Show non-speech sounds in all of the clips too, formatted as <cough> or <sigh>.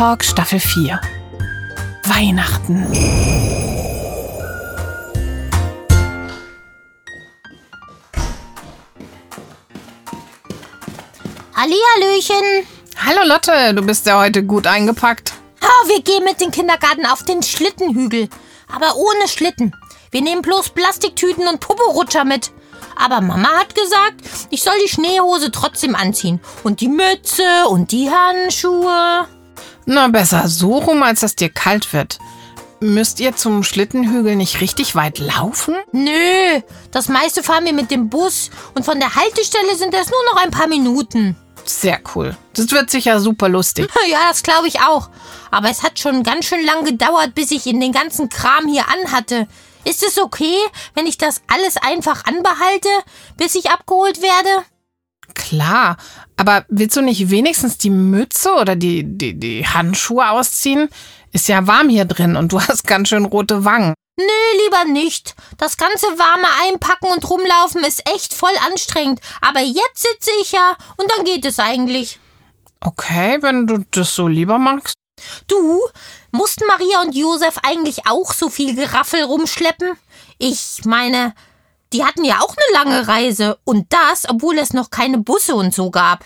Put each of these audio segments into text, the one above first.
Talk Staffel 4. Weihnachten. Hallihallöchen. Hallo Lotte, du bist ja heute gut eingepackt. Oh, wir gehen mit dem Kindergarten auf den Schlittenhügel. Aber ohne Schlitten. Wir nehmen bloß Plastiktüten und Poporutscher mit. Aber Mama hat gesagt, ich soll die Schneehose trotzdem anziehen. Und die Mütze und die Handschuhe. Na, besser so rum, als dass dir kalt wird. Müsst ihr zum Schlittenhügel nicht richtig weit laufen? Nö, das meiste fahren wir mit dem Bus. Und von der Haltestelle sind es nur noch ein paar Minuten. Sehr cool. Das wird sicher super lustig. <laughs> Ja, das glaube ich auch. Aber es hat schon ganz schön lang gedauert, bis ich in den ganzen Kram hier anhatte. Ist es okay, wenn ich das alles einfach anbehalte, bis ich abgeholt werde? Klar, aber willst du nicht wenigstens die Mütze oder die, die, die Handschuhe ausziehen? Ist ja warm hier drin und du <laughs> hast ganz schön rote Wangen. Nee, lieber nicht. Das ganze warme Einpacken und Rumlaufen ist echt voll anstrengend. Aber jetzt sitze ich ja und dann geht es eigentlich. Okay, wenn du das so lieber magst. Du, mussten Maria und Josef eigentlich auch so viel Geraffel rumschleppen? Ich meine, die hatten ja auch eine lange Reise. Und das, obwohl es noch keine Busse und so gab.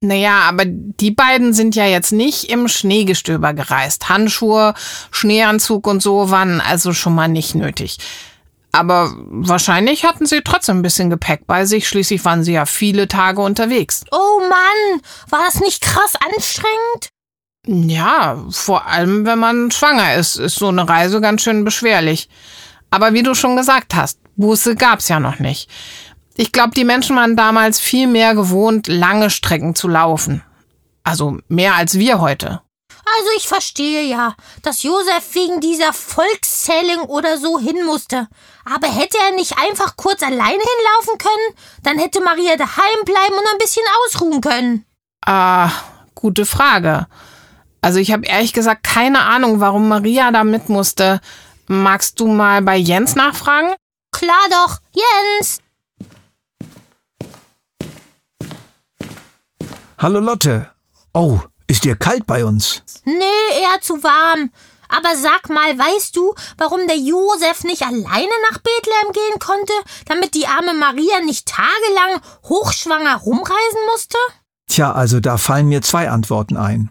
Naja, aber die beiden sind ja jetzt nicht im Schneegestöber gereist. Handschuhe, Schneeanzug und so waren also schon mal nicht nötig. Aber wahrscheinlich hatten sie trotzdem ein bisschen Gepäck bei sich. Schließlich waren sie ja viele Tage unterwegs. Oh Mann, war das nicht krass anstrengend? Ja, vor allem wenn man schwanger ist, ist so eine Reise ganz schön beschwerlich. Aber wie du schon gesagt hast, Buße gab's ja noch nicht. Ich glaube, die Menschen waren damals viel mehr gewohnt, lange Strecken zu laufen. Also mehr als wir heute. Also ich verstehe ja, dass Josef wegen dieser Volkszählung oder so hin musste. Aber hätte er nicht einfach kurz alleine hinlaufen können? Dann hätte Maria daheim bleiben und ein bisschen ausruhen können. Ah, gute Frage. Also ich habe ehrlich gesagt keine Ahnung, warum Maria da mit musste. Magst du mal bei Jens nachfragen? Klar doch, Jens. Hallo Lotte. Oh, ist dir kalt bei uns? Nee, eher zu warm. Aber sag mal, weißt du, warum der Josef nicht alleine nach Bethlehem gehen konnte, damit die arme Maria nicht tagelang hochschwanger rumreisen musste? Tja, also da fallen mir zwei Antworten ein.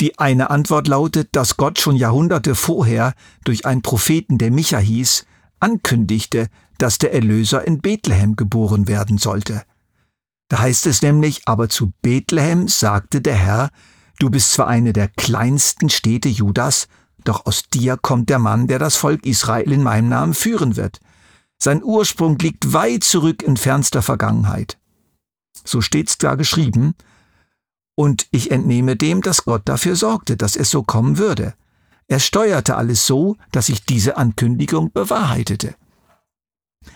Die eine Antwort lautet, dass Gott schon Jahrhunderte vorher durch einen Propheten, der Micha hieß, ankündigte, dass der Erlöser in Bethlehem geboren werden sollte. Da heißt es nämlich, aber zu Bethlehem sagte der Herr, du bist zwar eine der kleinsten Städte Judas, doch aus dir kommt der Mann, der das Volk Israel in meinem Namen führen wird. Sein Ursprung liegt weit zurück in fernster Vergangenheit. So steht's da geschrieben, und ich entnehme dem, dass Gott dafür sorgte, dass es so kommen würde. Er steuerte alles so, dass sich diese Ankündigung bewahrheitete.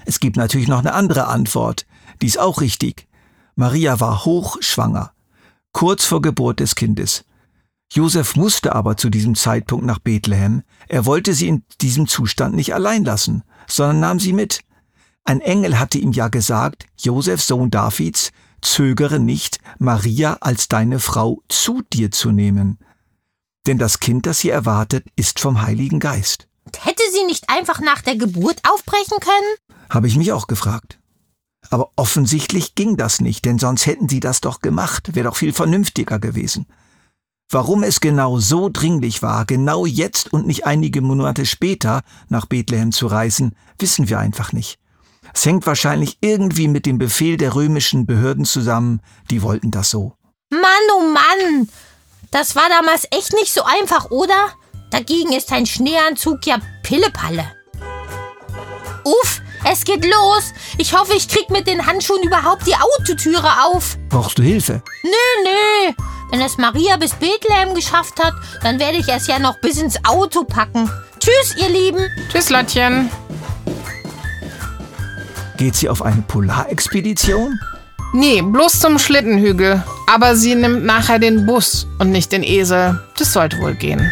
Es gibt natürlich noch eine andere Antwort, die ist auch richtig. Maria war hochschwanger, kurz vor Geburt des Kindes. Josef musste aber zu diesem Zeitpunkt nach Bethlehem. Er wollte sie in diesem Zustand nicht allein lassen, sondern nahm sie mit. Ein Engel hatte ihm ja gesagt, Josef, Sohn Davids, zögere nicht, Maria als deine Frau zu dir zu nehmen. Denn das Kind, das sie erwartet, ist vom Heiligen Geist. Hätte sie nicht einfach nach der Geburt aufbrechen können? Habe ich mich auch gefragt. Aber offensichtlich ging das nicht, denn sonst hätten sie das doch gemacht, wäre doch viel vernünftiger gewesen. Warum es genau so dringlich war, genau jetzt und nicht einige Monate später nach Bethlehem zu reisen, wissen wir einfach nicht. Es hängt wahrscheinlich irgendwie mit dem Befehl der römischen Behörden zusammen, die wollten das so. Mann, oh Mann! Das war damals echt nicht so einfach, oder? Dagegen ist ein Schneeanzug ja Pillepalle. Uff, es geht los. Ich hoffe, ich krieg mit den Handschuhen überhaupt die Autotüre auf. Brauchst du Hilfe? Nö, nö. Wenn es Maria bis Bethlehem geschafft hat, dann werde ich es ja noch bis ins Auto packen. Tschüss, ihr Lieben. Tschüss, Lottchen. Geht sie auf eine Polarexpedition? Nee, bloß zum Schlittenhügel. Aber sie nimmt nachher den Bus und nicht den Esel. Das sollte wohl gehen.